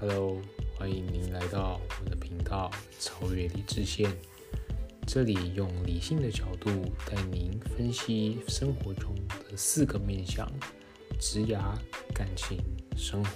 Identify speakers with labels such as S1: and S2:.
S1: Hello，欢迎您来到我的频道《超越理智线》，这里用理性的角度带您分析生活中的四个面相：职涯、感情、生活。